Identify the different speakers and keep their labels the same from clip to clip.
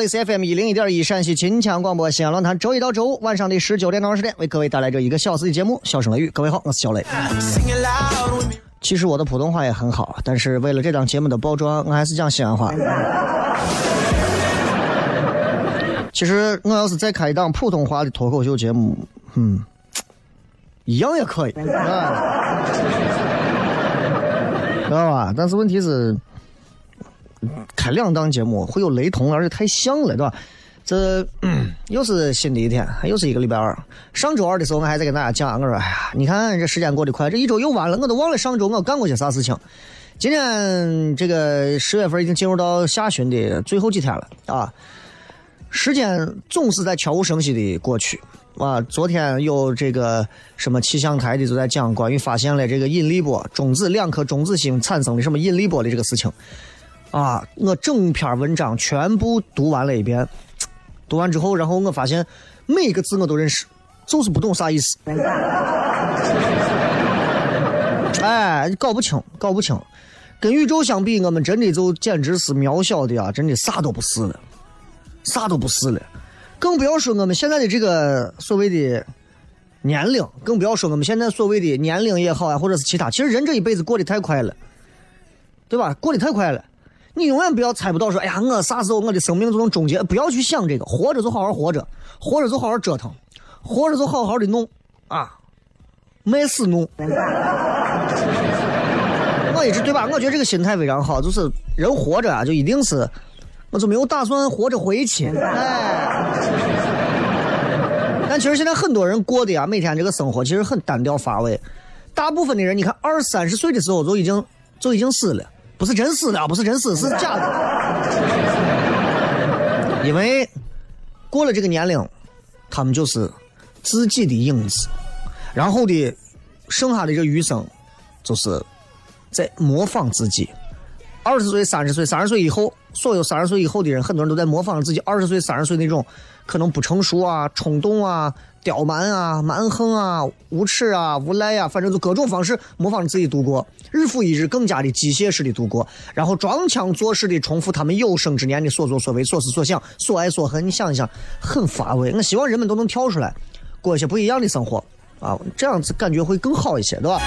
Speaker 1: 这里是 FM 一零一点一陕西秦腔广播西安论坛，周一到周五晚上的十九点到二十点，为各位带来这一个小时的节目《笑声雷雨》。各位好，我是小雷。其实我的普通话也很好，但是为了这档节目的包装，我还是讲西安话。其实我要是再开一档普通话的脱口秀节目，嗯，一样也可以，知道吧？但是问题是。开两档节目会有雷同，而且太像了，对吧？这又是新的一天，又是一个礼拜二。上周二的时候，我还在跟大家讲，我说：“哎呀，你看这时间过得快，这一周又完了，我都忘了上周我干过些啥事情。”今天这个十月份已经进入到下旬的最后几天了啊！时间总是在悄无声息的过去啊！昨天有这个什么气象台的都在讲关于发现了这个引力波中子两颗中子星产生的什么引力波的这个事情。啊！我整篇文章全部读完了一遍，读完之后，然后我发现每一个字我都认识，就是不懂啥意思。哎，搞不清，搞不清。跟宇宙相比，我们真的就简直是渺小的啊！真的啥都不是了，啥都不是了。更不要说我们现在的这个所谓的年龄，更不要说我们现在所谓的年龄也好啊，或者是其他。其实人这一辈子过得太快了，对吧？过得太快了。你永远不要猜不到，说哎呀，我啥时候我的生命就能终结？不要去想这个，活着就好好活着，活着就好好折腾，活着就好好的弄啊，没死弄。我一直对吧？我觉得这个心态非常好，就是人活着啊，就一定是，我就没有打算活着回去。哎，但其实现在很多人过的呀，每天这个生活其实很单调乏味。大部分的人，你看二三十岁的时候就已经就已经死了。不是真死的，不是真死，是假的。因为过了这个年龄，他们就是自己的影子，然后的剩下的这余生，就是在模仿自己。二十岁、三十岁、三十岁以后，所有三十岁以后的人，很多人都在模仿自己二十岁、三十岁那种可能不成熟啊、冲动啊。刁蛮啊，蛮横啊，无耻啊，无赖呀，反正就各种方式模仿自己度过，日复一日，更加的机械式的度过，然后装腔作势的重复他们有生之年的所作所为、所思所想、所爱所恨。你想一想，很乏味。我希望人们都能跳出来，过一些不一样的生活啊，这样子感觉会更好一些，对吧？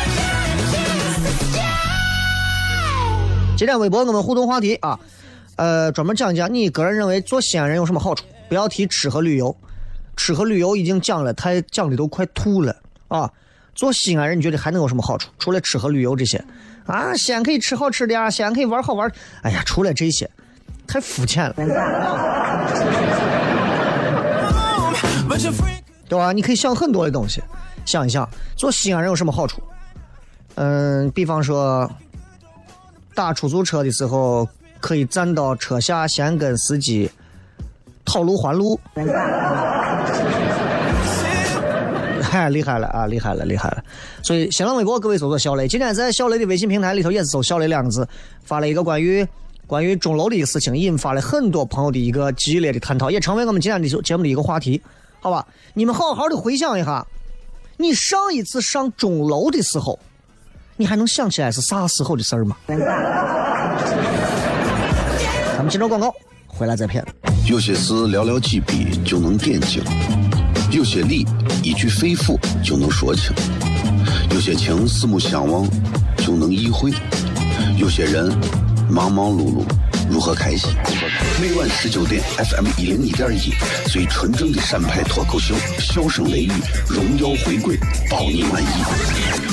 Speaker 1: 今天微博我们互动话题啊，呃，专门讲一讲你个人认为做西安人有什么好处，不要提吃和旅游。吃和旅游已经讲了，太讲的都快吐了啊！做西安人，你觉得还能有什么好处？除了吃和旅游这些啊？西安可以吃好吃的啊，西安可以玩好玩。哎呀，除了这些，太肤浅了，对吧？你可以想很多的东西。想一想，做西安人有什么好处？嗯，比方说打出租车的时候，可以站到车下先跟司机讨路还路。太厉害了啊！厉害了，厉害了！所以新浪微博各位搜索小雷，今天在小雷的微信平台里头也是搜“小雷”两个字，发了一个关于关于钟楼的一个事情，引发了很多朋友的一个激烈的探讨，也成为我们今天的节目的一个话题。好吧，你们好好的回想一下，你上一次上钟楼的时候，你还能想起来是啥时候的事儿吗？咱们接着广告，回来再骗。
Speaker 2: 有些事寥寥几笔就能点睛。有些理一句肺腑就能说清，有些情四目相望就能意会，有些人忙忙碌碌如何开心？每晚十九点，FM 一零一点一，最纯正的陕派脱口秀，笑声雷雨，荣耀回归，包你满意。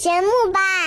Speaker 3: 节目吧。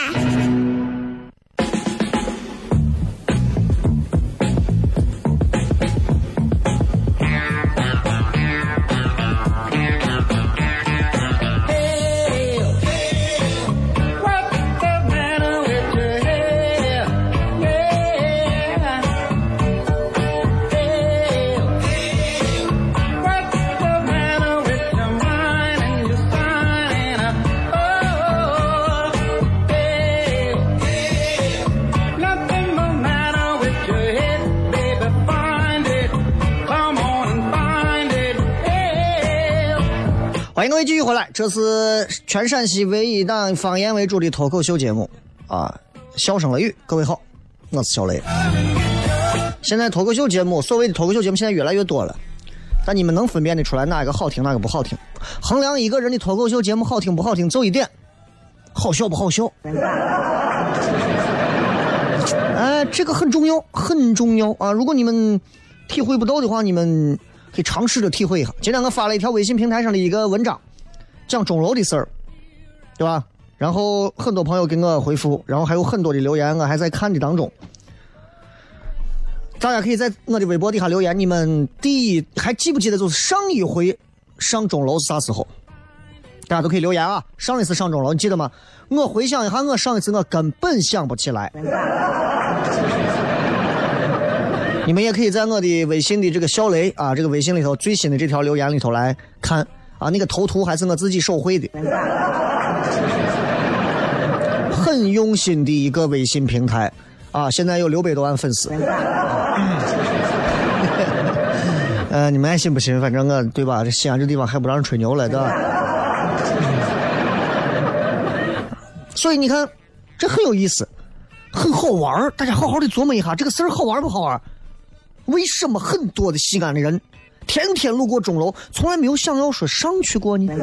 Speaker 1: 欢迎各位继续回来，这是全陕西唯一档方言为主的脱口秀节目啊！笑声雷雨，各位好，我是小雷。现在脱口秀节目，所谓的脱口秀节目现在越来越多了，但你们能分辨得出来哪个好听，哪个不好听？衡量一个人的脱口秀节目好听不好听，就一点，好笑不好笑？哎，这个很重要，很重要啊！如果你们体会不到的话，你们。可以尝试着体会一下。今天我发了一条微信平台上的一个文章，讲钟楼的事儿，对吧？然后很多朋友给我回复，然后还有很多的留言，我还在看的当中。大家可以在我的微博底下留言，你们第一还记不记得就是上一回上钟楼是啥时候？大家都可以留言啊！上一次上钟楼你记得吗？我回想一下，我上一次我根本想不起来。你们也可以在我的微信的这个小雷啊，这个微信里头最新的这条留言里头来看啊，那个头图还是我自己手绘的，很用心的一个微信平台啊，现在有六百多万粉丝。呃，你们爱信不信，反正我对吧？这西安这地方还不让人吹牛了，对吧？所以你看，这很有意思，很好玩大家好好的琢磨一下，这个事儿好玩不好玩？为什么很多的西安的人天天路过钟楼，从来没有想要说上去过呢？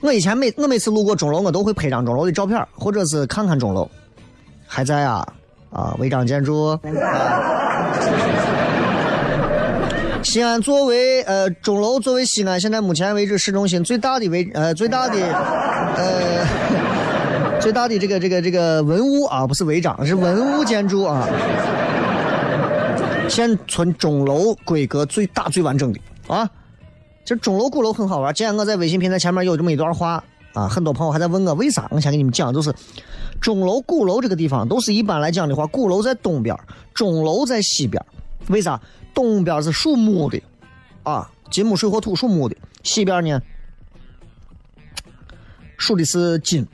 Speaker 1: 我以前每我每次路过钟楼，我都会拍张钟楼的照片，或者是看看钟楼还在啊啊违章建筑。西安作为呃钟楼作为西安现在目前为止市中心最大的违呃最大的呃。最大的这个这个这个文物啊，不是违章，是文物建筑啊。现存钟楼规格最大最完整的啊，这钟楼鼓楼很好玩。今天我在微信平台前面有这么一段话啊，很多朋友还在问我为啥。我先给你们讲，就是钟楼鼓楼这个地方都是一般来讲的话，鼓楼在东边，钟楼在西边。为啥？东边是属木的啊，金木水火土属木的，西边呢属的是金，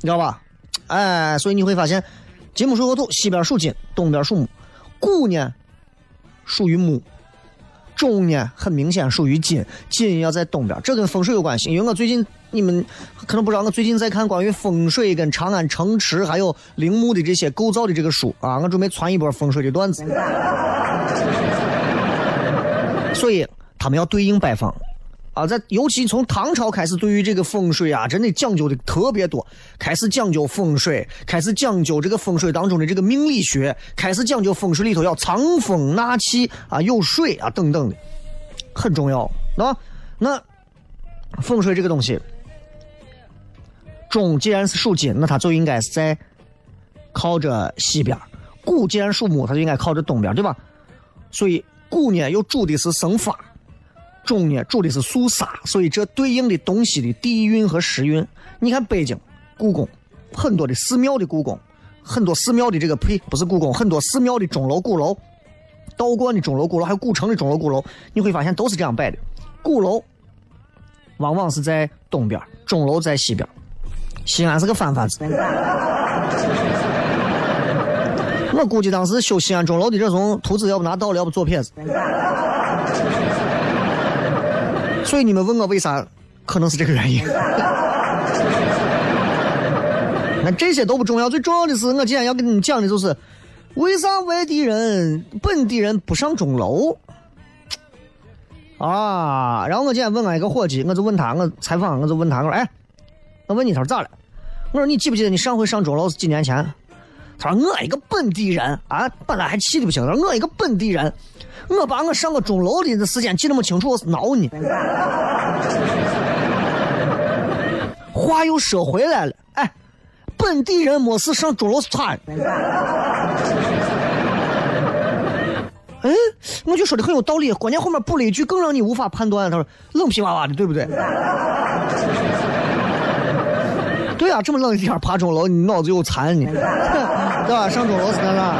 Speaker 1: 你知道吧？哎，所以你会发现，金木水火土，西边属金，东边属木。谷呢，属于木。中呢，很明显属于金，金要在东边，这跟风水有关系。因为我最近你们可能不知道，我最近在看关于风水跟长安城池还有陵墓的这些构造的这个书啊，我准备传一波风水的段子。所以他们要对应摆放啊，在尤其从唐朝开始，对于这个风水啊，真的讲究的特别多，开始讲究风水，开始讲究这个风水当中的这个命理学，开始讲究风水里头要藏风纳气啊，有水啊等等的，很重要，那那风水这个东西，中既然是属金，那它就应该是在靠着西边；谷既然属木，它就应该靠着东边，对吧？所以。谷呢又主的是生发，中呢主的是肃杀，所以这对应的东西的地运和时运。你看北京故宫，很多的寺庙的故宫，很多寺庙的这个呸，不是故宫，很多寺庙的钟楼、鼓楼，道观的钟楼、鼓楼，还有古城的钟楼、鼓楼，你会发现都是这样摆的。鼓楼往往是在东边，钟楼在西边。西安是个反法子。我估计当时修西安钟楼的这种图纸，要不拿到了，要不左撇子。所以你们问我为啥，可能是这个原因。那这些都不重要，最重要的是我今天要跟你们讲的就是，为啥外地人、本地人不上钟楼？啊！然后我今天问俺一个伙计，我就问他，我采访，我就问他，我说：“哎，我问你，他说咋了？”我说：“你记不记得你上回上钟楼是几年前？”他说：“我一个本地人啊，把他还气的不行。他说我一个本地人，我把我上个钟楼的时间记那么清楚，我是挠你。话又说回来了，哎，本地人没事上钟楼是咋？哎，我就说的很有道理。关键后面补了一句更让你无法判断。他说冷皮娃娃的，对不对？对啊，这么冷的天爬钟楼，你脑子有残呢？对吧？上钟楼是干啥？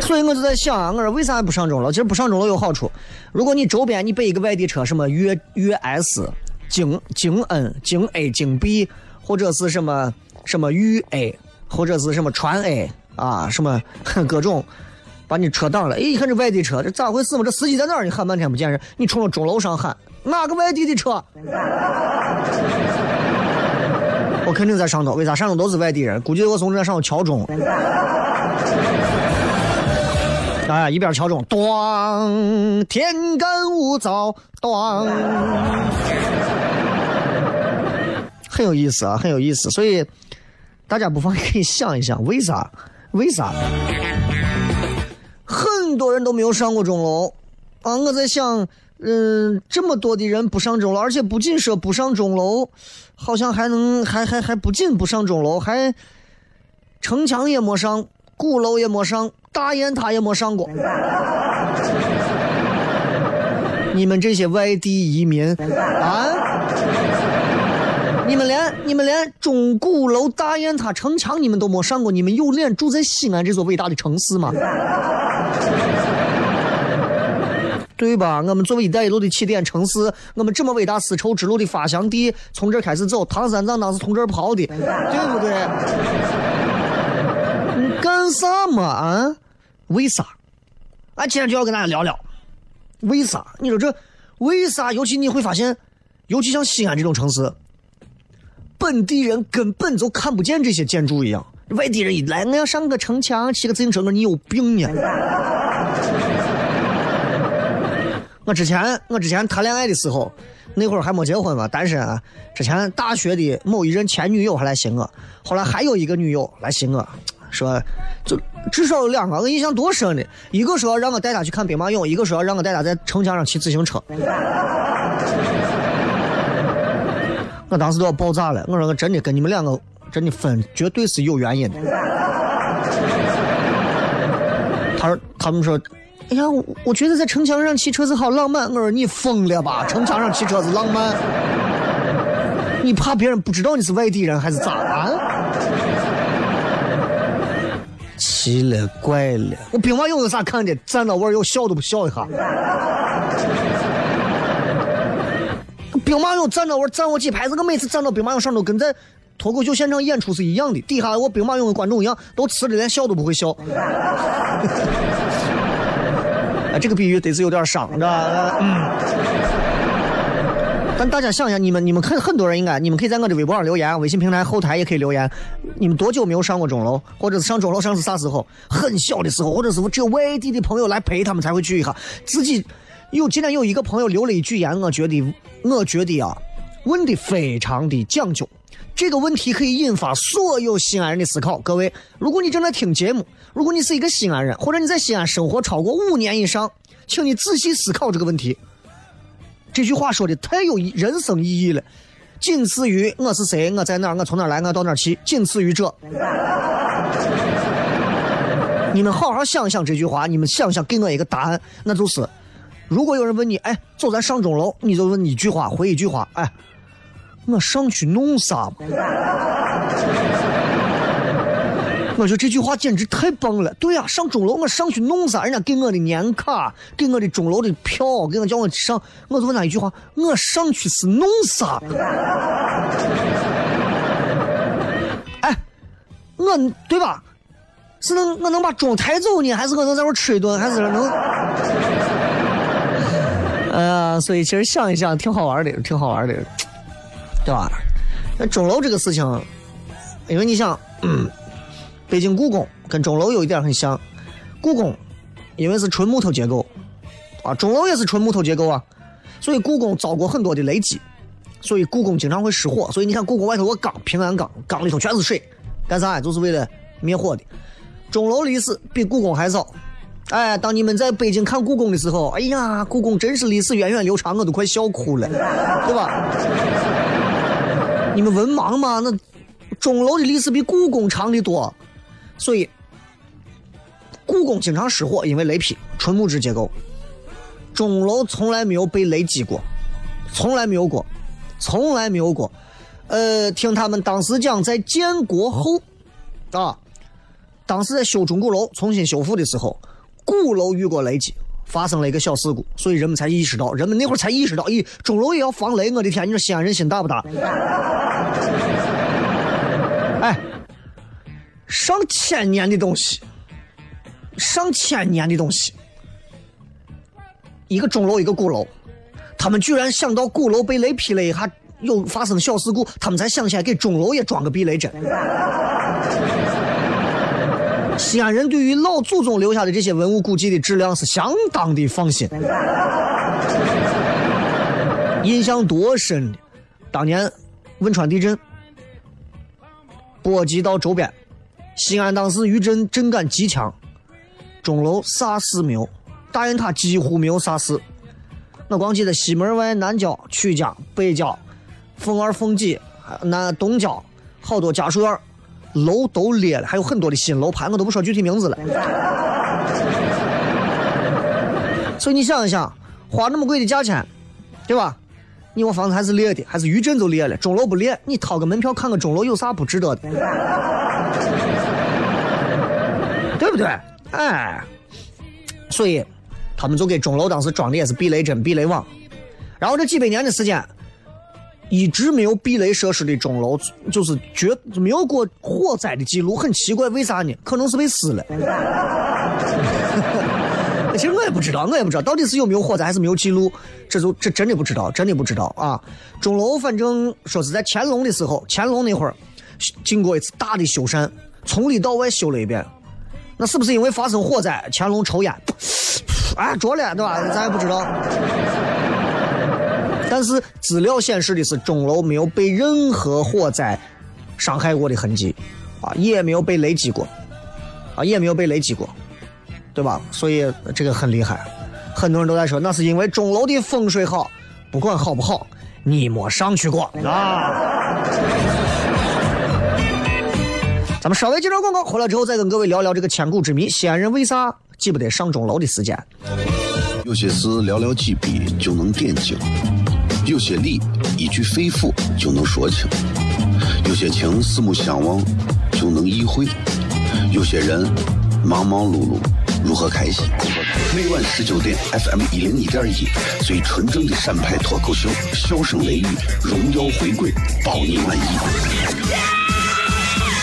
Speaker 1: 所以我就在想啊，我说为啥不上钟楼？其实不上钟楼有好处。如果你周边你备一个外地车，什么粤粤 S、京京 N、京 A、京 B，或者是什么什么豫 A，或者是什么川 A 啊，什么 各种，把你车挡了。哎，一看这外地车，这咋回事嘛？这司机在哪儿？你喊半天不见人，你冲着钟楼上喊，哪个外地的车？我肯定在上头，为啥上头都是外地人？估计我从这上头敲钟。哎，一边敲钟，咣，天干物燥，咣，很有意思啊，很有意思。所以大家不妨可以想一想，为啥？为啥？很多人都没有上过钟楼啊！我在想。嗯，这么多的人不上钟楼，而且不仅说不上钟楼，好像还能还还还不仅不上钟楼，还城墙也没上，鼓楼也没上，大雁塔也没上过。你们这些外地移民啊，你们连你们连钟鼓楼、大雁塔、城墙你们都没上过，你们有脸住在西安这座伟大的城市吗？对吧？我们作为“一带一路”的起点城市，我们这么伟大丝绸之路的发祥地，从这儿开始走，唐三藏当时从这儿跑的，对不对？你干啥嘛啊？为啥？俺今天就要跟大家聊聊，为啥？你说这为啥？尤其你会发现，尤其像西安这种城市，本地人根本就看不见这些建筑一样。外地人一来，我要上个城墙，骑个自行车，你有病呀？我之前我之前谈恋爱的时候，那会儿还没结婚嘛，单身。啊。之前大学的某一任前女友还来寻我，后来还有一个女友来寻我，说就至少有两个，我印象多深的。一个说要让我带她去看兵马俑，一个说要让我带她在城墙上骑自行车。我当时都要爆炸了，我说我真的跟你们两个真的分，绝对是有原因的。他说他们说。哎呀，我我觉得在城墙上骑车子好浪漫。我说你疯了吧？城墙上骑车子浪漫？你怕别人不知道你是外地人还是咋啊？奇了怪了！我兵马俑有啥看的？站到位儿要笑都不笑一下。兵马俑站到我站我几排，子，我每次站到兵马俑上头，跟在脱口秀现场演出是一样的。底下我兵马俑跟观众一样，都吃的连笑都不会笑。这个比喻得是有点伤，知道吧？嗯。但大家想想，你们你们很很多人应该，你们可以在我的微博上留言，微信平台后台也可以留言。你们多久没有上过钟楼，或者是上钟楼上是啥时候？很小的时候，或者是只有外地的朋友来陪他们才会去一下。自己有今天有一个朋友留了一句言，我觉得我觉得啊，问的非常的讲究。这个问题可以引发所有西安人的思考。各位，如果你正在听节目，如果你是一个西安人，或者你在西安生活超过五年以上，请你仔细思考这个问题。这句话说的太有人生意义了，仅次于我是谁，我在哪儿，我从哪儿来，我到哪儿去，仅次于这。你们好好想想这句话，你们想想给我一个答案，那就是，如果有人问你，哎，走咱上钟楼，你就问一句话，回一句话，哎，我上去弄啥？我觉得这句话简直太棒了。对呀，上钟楼我上去弄啥？人家给我的年卡，给我的钟楼的票，给我叫我上，我就问他一句话：我上去是弄啥？哎，我对吧？是能我能把钟抬走呢，还是我能在这吃一顿，还是能？呃，所以其实想一想，挺好玩的，挺好玩的，对吧？那钟楼这个事情，因为你想。嗯。北京故宫跟钟楼有一点很像，故宫因为是纯木头结构，啊，钟楼也是纯木头结构啊，所以故宫遭过很多的雷击，所以故宫经常会失火。所以你看故宫外头个缸，平安缸，缸里头全是水，干啥？就是为了灭火的。钟楼历史比故宫还早，哎，当你们在北京看故宫的时候，哎呀，故宫真是历史源远流长，我都快笑哭了，对吧？你们文盲吗？那钟楼的历史比故宫长的多。所以，故宫经常失火，因为雷劈，纯木质结构。钟楼从来没有被雷击过，从来没有过，从来没有过。呃，听他们当时讲，在建国后，啊，当时在修钟鼓楼、重新修复的时候，鼓楼遇过雷击，发生了一个小事故，所以人们才意识到，人们那会儿才意识到，咦，钟楼也要防雷！我的天，你说西安人心大不大？哎。上千年的东西，上千年的东西，一个钟楼一个鼓楼，他们居然想到鼓楼被雷劈了一下，有发生小事故，他们才想起来给钟楼也装个避雷针。西安人对于老祖宗留下的这些文物古迹的质量是相当的放心，印象多深的，当年汶川地震波及到周边。西安当时余震震感极强，钟楼啥事没有，大雁塔几乎没有啥事。我光记得西门外南郊、曲江、北郊、凤二、凤几、南东郊，好多家属院楼都裂了，还有很多的新楼盘，我都不说具体名字了。所以你想一想，花那么贵的价钱，对吧？你我房子还是裂的，还是余震就裂了，钟楼不裂，你掏个门票看个钟楼有啥不值得的？对不对？哎，所以他们就给钟楼当时装的也是避雷针、避雷网。然后这几百年的时间，一直没有避雷设施的钟楼，就是绝没有过火灾的记录。很奇怪，为啥呢？可能是被撕了。其实我也不知道，我也不知道到底是有没有火灾还是没有记录，这就这真的不知道，真的不知道啊。钟楼反正说是在乾隆的时候，乾隆那会儿经过一次大的修缮，从里到外修了一遍。那是不是因为发生火灾，乾隆抽烟，哎，着了，对吧？咱也不知道。但是资料显示的是，钟楼没有被任何火灾伤害过的痕迹，啊，也没有被雷击过，啊，也没有被雷击过，对吧？所以这个很厉害，很多人都在说，那是因为钟楼的风水好，不管好不好，你没上去过啊。咱们稍微接着广告，回来之后再跟各位聊聊这个千古之谜：西安人为啥记不得上钟楼的时间？
Speaker 2: 有些事寥寥几笔就能点睛，有些理一句肺腑就能说清，有些情四目相望就能意会，有些人忙忙碌碌如何开心？每晚十九点，FM 一零一点一，最纯正的陕派脱口秀，笑声雷雨，荣耀回归，包你满意。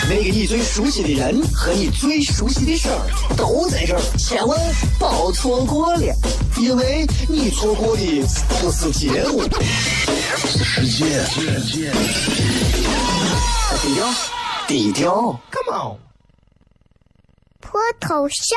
Speaker 4: 那个你最熟悉的人和你最熟悉的事儿都在这儿，千万别错过了，因为你错过的不是节目，
Speaker 2: 是世界。
Speaker 4: 低调，低调。
Speaker 3: 脱头像？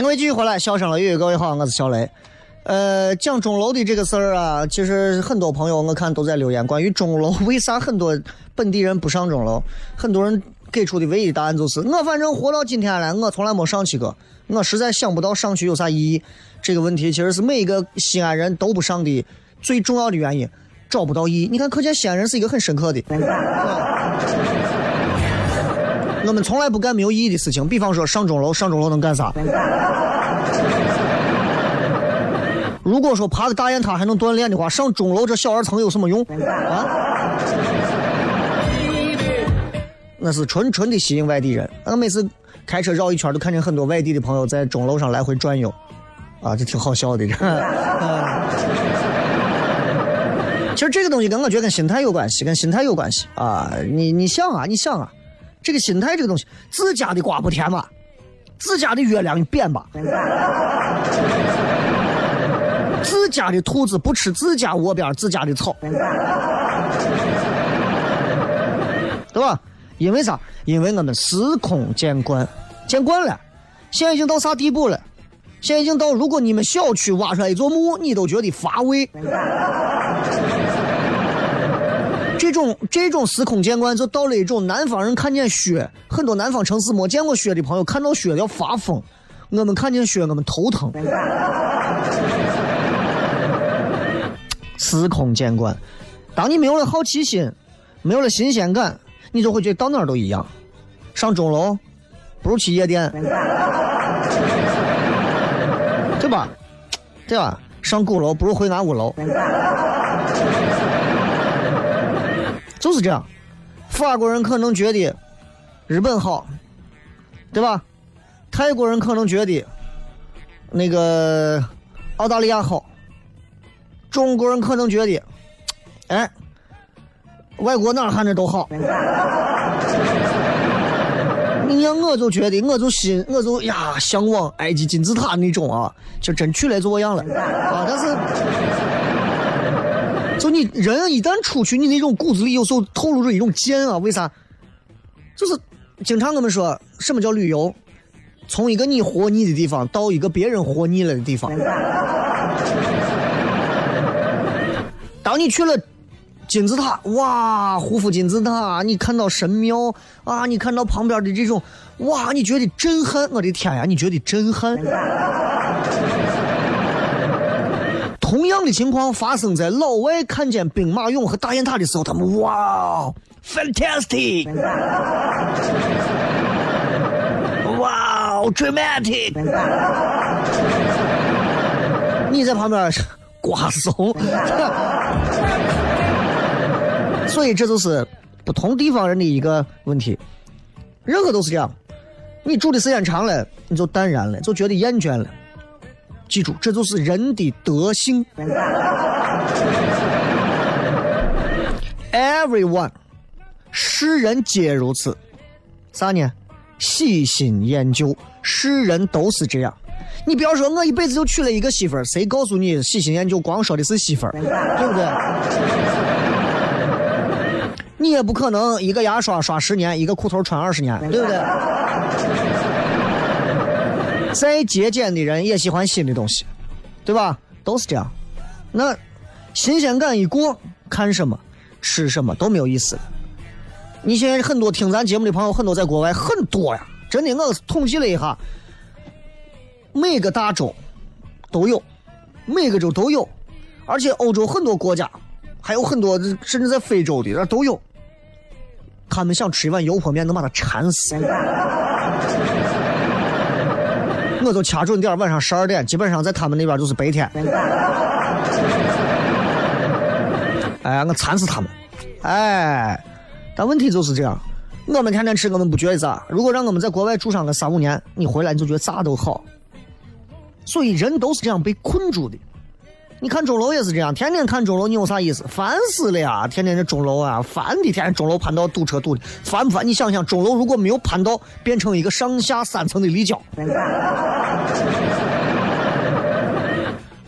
Speaker 1: 迎各位继续回来，笑声雷雨，各位好，我是小雷。呃，讲钟楼的这个事儿啊，其实很多朋友我看都在留言，关于钟楼为啥很多本地人不上钟楼，很多人给出的唯一答案就是我反正活到今天了，我从来没上去过，我实在想不到上去有啥意义。这个问题其实是每一个西安人都不上的最重要的原因，找不到意义。你看，可见西安人是一个很深刻的。我们从来不干没有意义的事情，比方说上钟楼，上钟楼能干啥？如果说爬个大雁塔还能锻炼的话，上钟楼这小二层有什么用啊？那是纯纯的吸引外地人。我每次开车绕一圈，都看见很多外地的朋友在钟楼上来回转悠，啊，这挺好笑的。这 其实这个东西跟我觉得跟心态有关系，跟心态有关系啊。你你想啊，你想啊。这个心态，这个东西，自家的瓜不甜吧？自家的月亮你扁吧？自家的兔子不吃自家窝边自家的草，对吧？因为啥？因为我们司空见惯，见惯了。现在已经到啥地步了？现在已经到，如果你们小区挖出来一座墓，你都觉得乏味。这种这种司空见惯，就到了一种南方人看见雪，很多南方城市没见过雪的朋友看到雪要发疯。我们看见雪，我们头疼。司空见惯，当你没有了好奇心，没有了新鲜感，你就会觉得到哪儿都一样。上钟楼不如去夜店，对吧？对吧？上鼓楼不如回俺五楼。就是这样，法国人可能觉得日本好，对吧？泰国人可能觉得那个澳大利亚好，中国人可能觉得，哎，外国哪儿看着都好。你像我就觉得，我就心，我就呀向往埃及金字塔那种啊，就真去了做样了啊，但是。你人一旦出去，你那种骨子里有时候透露着一种贱啊！为啥？就是经常我们说什么叫旅游？从一个你活腻的地方到一个别人活腻了的地方。当你去了金字塔，哇，胡夫金字塔，你看到神庙啊，你看到旁边的这种，哇，你觉得震撼！我的天呀，你觉得震撼？同样的情况发生在老外看见兵马俑和大雁塔的时候，他们哇，fantastic，哇，dramatic，你在旁边瓜怂，所以这就是不同地方人的一个问题，任何都是这样。你住的时间长了，你就淡然了，就觉得厌倦了。记住，这就是人的德性。Everyone，世人皆如此。啥呢？喜新厌旧，世人都是这样。你不要说我一辈子就娶了一个媳妇儿，谁告诉你喜新厌旧光说的是媳妇儿，对不对？你也不可能一个牙刷刷十年，一个裤头穿二十年，对不对？再节俭的人也喜欢新的东西，对吧？都是这样。那新鲜感一过，看什么、吃什么都没有意思了。你现在很多听咱节目的朋友，很多在国外，很多呀，真的，我统计了一下，每个大洲都有，每个州都有，而且欧洲很多国家，还有很多甚至在非洲的那都有。他们想吃一碗油泼面，能把它馋死。我都掐准点晚上十二点，基本上在他们那边就是白天。哎，我馋死他们！哎。但问题就是这样，我们天天吃，我们不觉得咋。如果让我们在国外住上个三五年，你回来你就觉得咋都好。所以人都是这样被困住的。你看钟楼也是这样，天天看钟楼，你有啥意思？烦死了呀！天天这钟楼啊，烦的！天天钟楼盘道堵车堵的，烦不烦？你想想，钟楼如果没有盘道，变成一个上下三层的立交。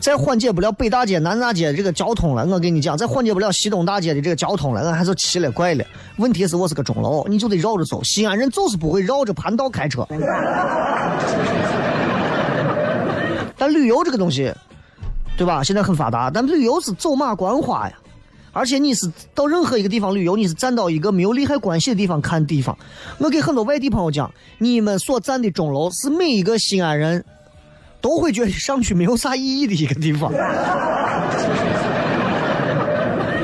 Speaker 1: 再缓解不了北大街、南大街这个交通了，我跟你讲，再缓解不了西东大街的这个交通了，俺还是奇了怪了。问题是我是个钟楼，你就得绕着走。西安人就是不会绕着盘道开车。但旅游这个东西，对吧？现在很发达，但旅游是走马观花呀。而且你是到任何一个地方旅游，你是站到一个没有利害关系的地方看地方。我给很多外地朋友讲，你们所站的钟楼是每一个西安人。都会觉得上去没有啥意义的一个地方，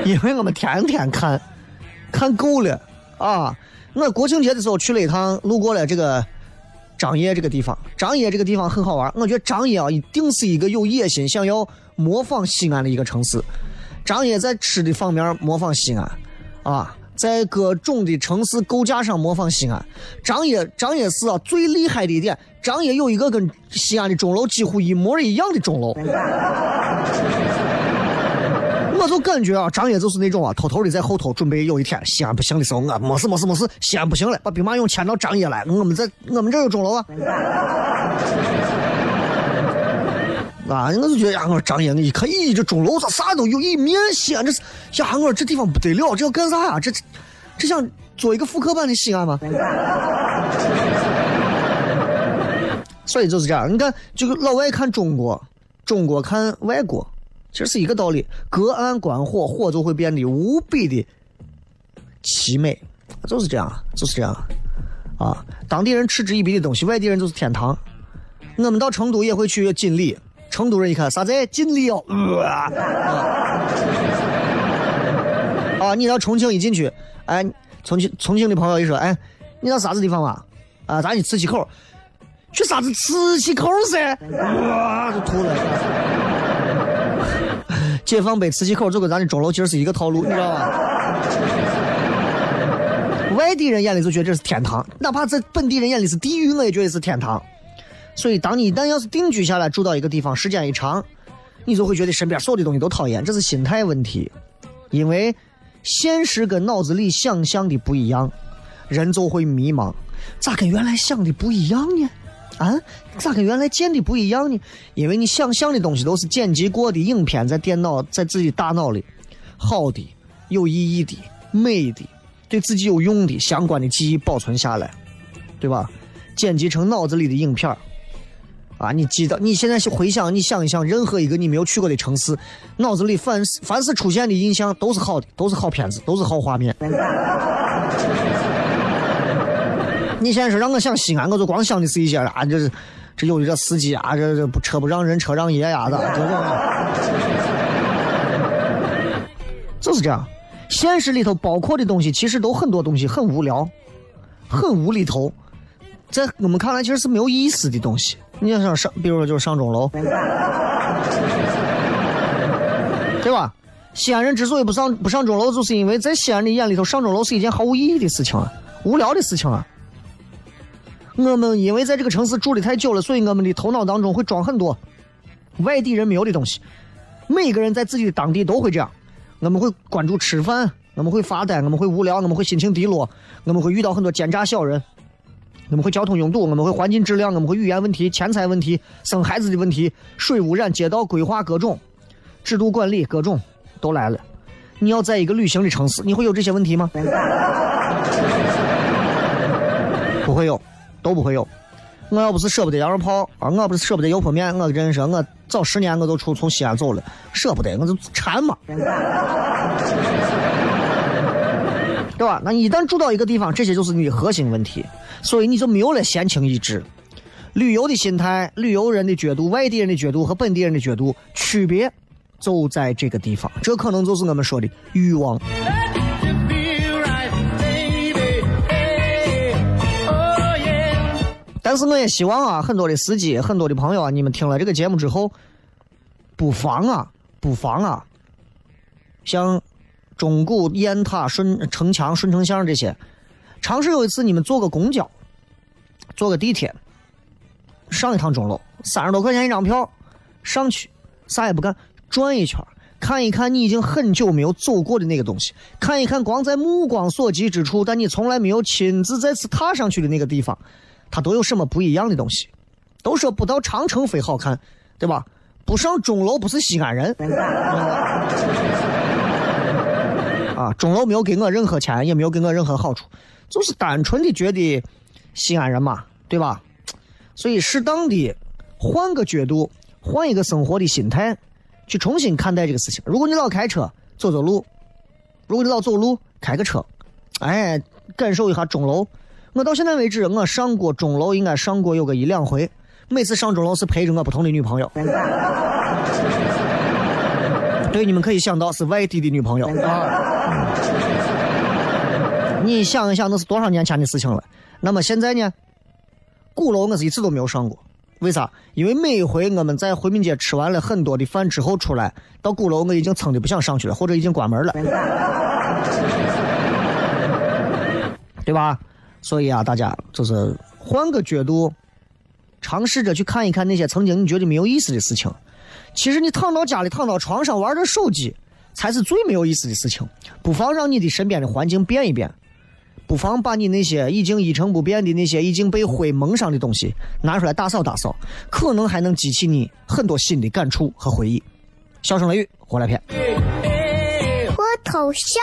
Speaker 1: 因为我们天天看，看够了啊！我国庆节的时候去了一趟，路过了这个张掖这个地方。张掖这个地方很好玩，我觉得张掖啊，一定是一个有野心想要模仿西安的一个城市。张掖在吃的方面模仿西安，啊。在各种的城市构架上模仿西安，张掖张掖市啊最厉害的一点，张掖有一个跟西安的钟楼几乎一模一样的钟楼。我就感觉啊，张掖就是那种啊，偷偷的在后头准备有一天西安不行的时候，我没事没事没事，西安不行了，把兵马俑迁到张掖来，我们在我们这有钟楼啊。啊！我就觉得呀，我说张掖，你一看，咦，这钟楼咋啥都有，一面西安，这是呀，我说这地方不得了，这要干啥呀？这这想做一个复刻版的西安吗？所以就是这样，你看，这个老外看中国，中国看外国，其实是一个道理。隔岸观火，火就会变得无比的凄美，就是这样，就是这样。啊，当地人嗤之以鼻的东西，外地人就是天堂。我们到成都也会去锦里。成都人一看啥子锦里哦，啊！你到重庆一进去，哎，重庆重庆的朋友一说，哎，你到啥子地方嘛？啊，咱去磁器口，去啥子磁器口噻？哇，就吐了。解放碑磁器口就跟咱的钟楼其实是一个套路，你知道吧？外地人眼里就觉得这是天堂，哪怕在本地人眼里是地狱，我也觉得是天堂。所以，当你一旦要是定居下来，住到一个地方，时间一长，你就会觉得身边所有的东西都讨厌，这是心态问题。因为现实跟脑子里想象的不一样，人就会迷茫。咋跟原来想的不一样呢？啊，咋跟原来见的不一样呢？因为你想象的东西都是剪辑过的影片，在电脑在自己大脑里，好的、有意义的、美的、对自己有用的相关的记忆保存下来，对吧？剪辑成脑子里的影片啊，你记得？你现在回想，你想一想，任何一个你没有去过的城市，脑子里凡凡是出现的印象都是好的，都是好片子，都是好画面。你现在说让我想西安，我就光想的是一些啊，这这有的这司机啊，这这不车不让人，车让爷呀的，就是这样，现实里头包括的东西，其实都很多东西很无聊，很无厘头，在我们看来其实是没有意思的东西。你要想上，比如说就是上钟楼，对吧？西安人之所以不上不上钟楼，就是因为在西安的眼里头，上钟楼是一件毫无意义的事情啊，无聊的事情啊。我们因为在这个城市住的太久了，所以我们的头脑当中会装很多外地人没有的东西。每个人在自己的当地都会这样，我们会关注吃饭，我们会发呆，我们会无聊，我们会心情低落，我们会遇到很多奸诈小人，我们会交通拥堵，我们会环境质量，我们会语言问题、钱财问题、生孩子的问题、水污染、街道规划各种制度管理各种都来了。你要在一个旅行的城市，你会有这些问题吗？不会有，都不会有。我要不是舍不得羊肉泡啊，我要不是舍不得油泼面，我跟你说，我早十年我都出从西安走了，舍不得，我就馋嘛，对吧？那你一旦住到一个地方，这些就是你的核心问题，所以你就没有了闲情逸致。旅游的心态、旅游人的角度、外地人的角度和本地人的角度区别，就在这个地方。这可能就是我们说的欲望。但是我也希望啊，很多的司机、很多的朋友啊，你们听了这个节目之后，不妨啊，不妨啊，像钟鼓、雁塔、顺城墙、顺城巷这些，尝试有一次你们坐个公交，坐个地铁，上一趟钟楼，三十多块钱一张票，上去啥也不干，转一圈，看一看你已经很久没有走过的那个东西，看一看光在目光所及之处，但你从来没有亲自再次踏上去的那个地方。它都有什么不一样的东西？都说不到长城非好看，对吧？不上钟楼不是西安人。啊，钟楼没有给我任何钱，也没有给我任何好处，就是单纯的觉得西安人嘛，对吧？所以适当的换个角度，换一个生活的心态，去重新看待这个事情。如果你老开车，走走路；如果你老走路，开个车，哎，感受一下钟楼。我到现在为止，我上过钟楼，应该上过有个一两回。每次上钟楼是陪着我不同的女朋友。对，你们可以想到是外地的女朋友。你想一想，那是多少年前的事情了。那么现在呢？鼓楼我是一次都没有上过，为啥？因为每一回我们在回民街吃完了很多的饭之后出来，到鼓楼我已经撑的不想上去了，或者已经关门了，对吧？所以啊，大家就是换个角度，尝试着去看一看那些曾经你觉得没有意思的事情。其实你躺到家里，躺到床上玩着手机，才是最没有意思的事情。不妨让你的身边的环境变一变，不妨把你那些已经一成不变的那些已经被灰蒙上的东西拿出来打扫打扫，可能还能激起你很多新的感触和回忆。笑声雷雨，回来片。
Speaker 3: 脱头像。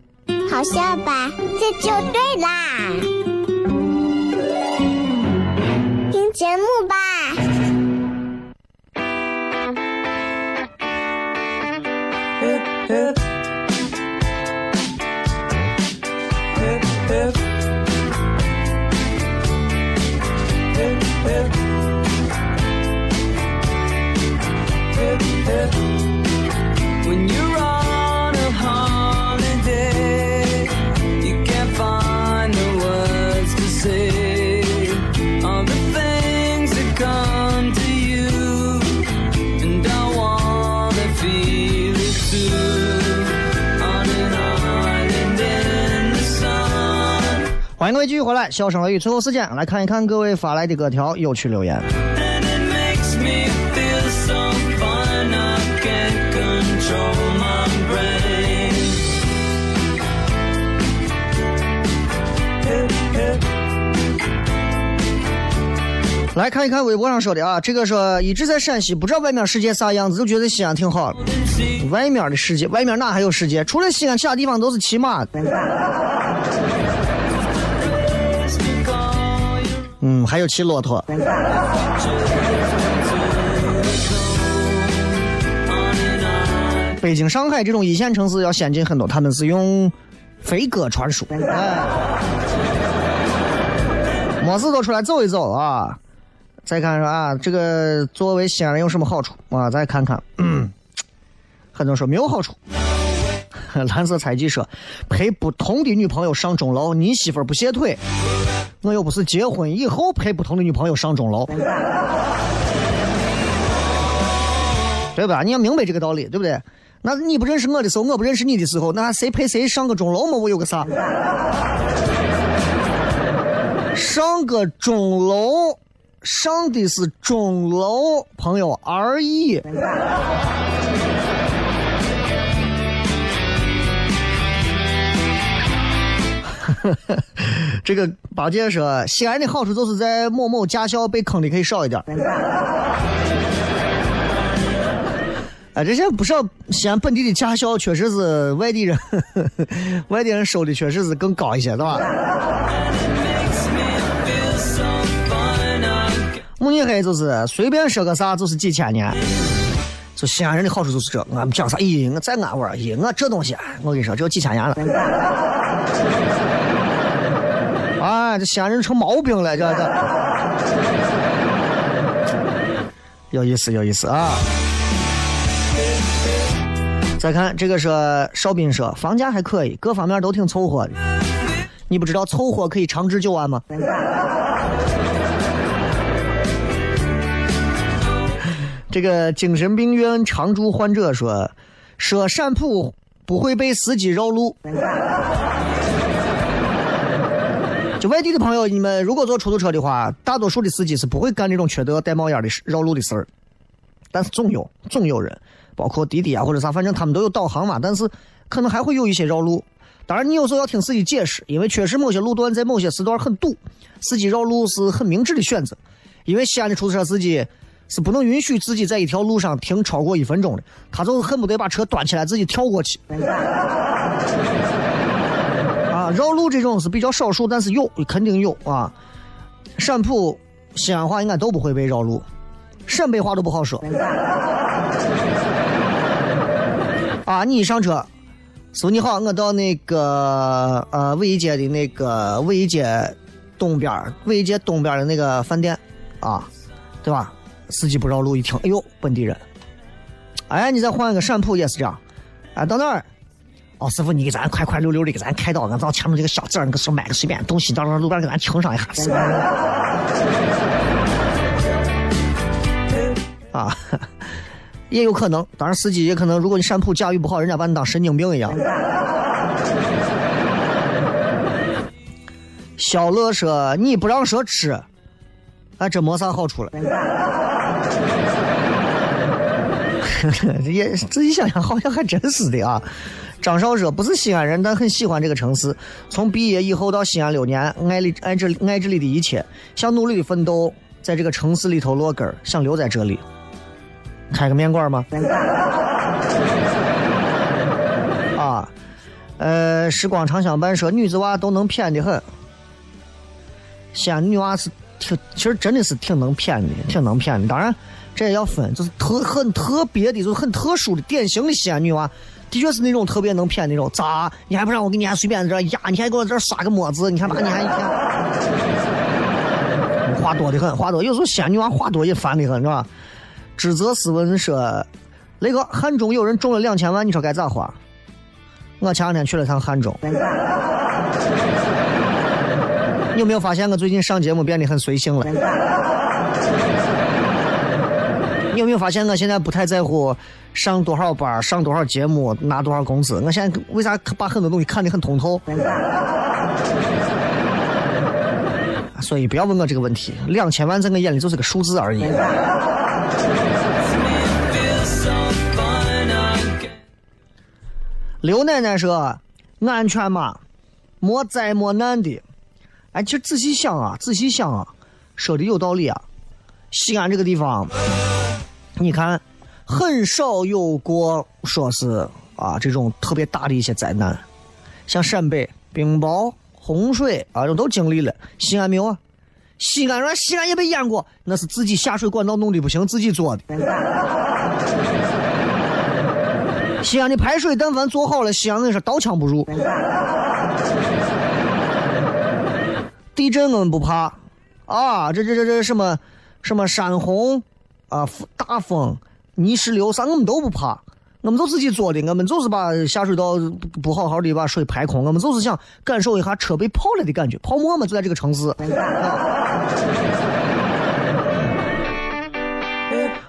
Speaker 3: 好笑吧？这就对啦，听节目吧。
Speaker 1: 迎各位继续回来，笑声雷雨，最后时间来看一看各位发来的各条有趣留言。来看一看微博上说的啊，这个说一直在陕西，不知道外面世界啥样子，就觉得西安挺好。外面的世界，外面哪还有世界？除了西安，其他地方都是骑马。嗯，还有骑骆驼。北京、上海这种一线城市要先进很多，他们是用飞鸽传书，哎，没事都出来走一走啊！再看说啊，这个作为西安人有什么好处啊？再看看，嗯，很多人说没有好处。蓝色猜忌说，陪不同的女朋友上钟楼，你媳妇不歇腿，我又不是结婚以后陪不同的女朋友上钟楼，对吧？你要明白这个道理，对不对？那你不认识我的时候，我不认识你的时候，那谁陪谁上个钟楼嘛？我有个啥？上个钟楼，上的是钟楼，朋友而已。这个八戒说，西安的好处就是在某某驾校被坑的可以少一点。哎，这些不少西安本地的驾校确实是外地人，外地人收的确实是更高一些，对吧？慕尼黑就是随便说个啥就是几千年，就西安人的好处就是这，俺们讲啥？咦，我在俺玩咦，我这东西，我跟你说，只有几千年了。哎，这西安人成毛病了，这这。有意思，有意思啊！再看这个说邵斌说，房价还可以，各方面都挺凑合的。你不知道凑合可以长治久安吗？这个精神病院常住患者说，说陕普不会被司机绕路。就外地的朋友，你们如果坐出租车的话，大多数的司机是不会干这种缺德、带冒烟的绕路的事儿。但是总有，总有人，包括滴滴啊或者啥，反正他们都有导航嘛。但是可能还会有一些绕路。当然，你有时候要听司机解释，因为确实某些路段在某些时段很堵，司机绕路是很明智的选择。因为西安的出租车司机是不能允许自己在一条路上停超过一分钟的，他就恨不得把车端起来自己跳过去。绕路这种是比较少数，但是有肯定有啊。陕普、西安话应该都不会被绕路，陕北话都不好说。啊，你一上车，师傅你好，我到那个呃纬街的那个纬街东边，纬街东边的那个饭店啊，对吧？司机不绕路，一听，哎呦，本地人。哎，你再换一个陕普也是这样。哎，到那儿。哦，师傅，你给咱快快溜溜的给咱开到，俺到前面这个小字儿那个时候买个随便东西，到那路边给咱停上一下。啊，也有可能，当然司机也可能，如果你陕普驾驭不好，人家把你当神经病一样。小乐说：“你不让说吃，还真没啥好处了。”也仔细想想，好像还真是的啊。张少说不是西安人，但很喜欢这个城市。从毕业以后到西安六年，爱里爱这爱这里的一切，想努力的奋斗，在这个城市里头落根想留在这里。开个面馆吗？啊，呃，时光长相伴说女子娃都能骗的很。西安女娃是挺，其实真的是挺能骗的，挺能骗的。当然，这也要分，就是特很特别的，就是很特殊的、典型的西安女娃。的确是那种特别能骗那种，咋？你还不让我给你还随便在这压？你还给我这刷个么子？你看吧，你还一天话多的很，话多。有时候仙女娃话多也烦的很，是吧？指责斯文说，那个汉中有人中了两千万，你说该咋花？我前两天去了趟汉中，你有没有发现我最近上节目变得很随性了？你有没有发现我现在不太在乎上多少班、上多少节目、拿多少工资？我现在为啥把很多东西看得很通透？所以不要问我这个问题，两千万在我眼里就是个数字而已。刘奶奶说：“安全嘛，莫灾莫难的。”哎，其实仔细想啊，仔细想啊，说的有道理啊。西安这个地方。你看，很少有过说是啊这种特别大的一些灾难，像陕北冰雹、洪水啊，这都经历了。西安没有啊？西安说西安也被淹过，那是自己下水管道弄的不行，自己做的。西安的排水但凡做好了，西安人是刀枪不入。地震我们不怕啊，这这这这什么什么山洪啊、大风、泥石流啥我们都不怕，我们就自己做的，我们就是把下水道不好好的把水排空，我们就是想感受一下车被泡了的感觉，泡沫嘛就在这个城市。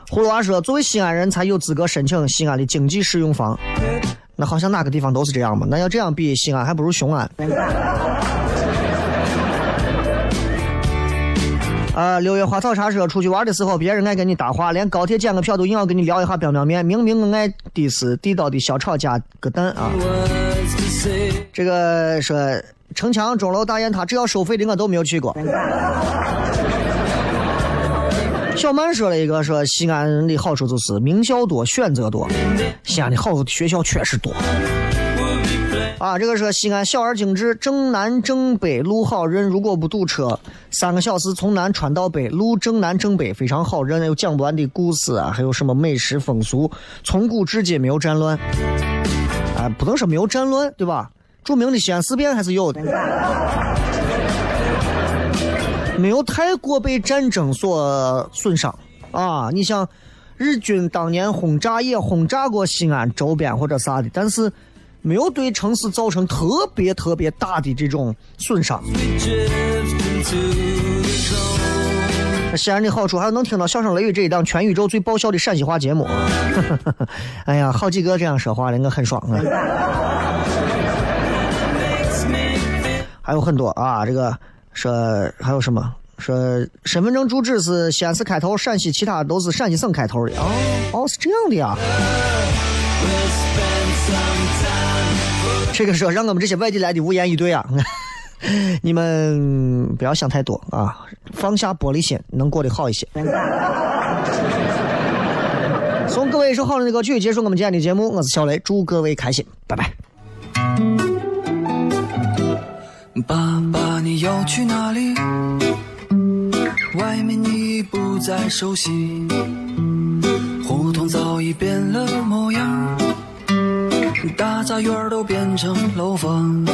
Speaker 1: 葫芦娃说：“作为西安人才有资格申请西安的经济适用房，那好像哪个地方都是这样嘛？那要这样比，西安还不如雄安。”啊！六月花草茶说，出去玩的时候，别人爱跟你搭话，连高铁检个票都硬要跟你聊一下表表面。明明我爱的是地道的小炒加个蛋啊！这个说城墙、钟楼、大雁塔，只要收费的我都没有去过。小曼说了一个，说西安的好处就是名校多，选择多。西安的好学校确实多。啊，这个说西安小而精致，正南正北路好认，如果不堵车，三个小时从南穿到北，路正南正北非常好认，有讲不完的故事啊，还有什么美食风俗，从古至今没有战乱。啊，不能说没有战乱，对吧？著名的西安事变还是有的。没有太过被战争所损伤啊！你像日军当年轰炸也轰炸过西安周边或者啥的，但是没有对城市造成特别特别大的这种损伤。西安的好处还有能听到《笑声雷雨》这一档全宇宙最爆笑的陕西话节目。哎呀，好几个这样说话的，我很爽啊！还有很多啊，这个。说还有什么？说身份证住址是西安市开头，陕西其他都是陕西省开头的。哦哦，是这样的呀。这个说让我们这些外地来的无言以对啊！你们不要想太多啊，放下玻璃心，能过得好一些。送各位一首好听的歌曲，结束我们今天的节目。我是小雷，祝各位开心，拜拜。爸爸，你要去哪里？外面你已不再熟悉，胡同早已变了模样，大杂院都变成楼房。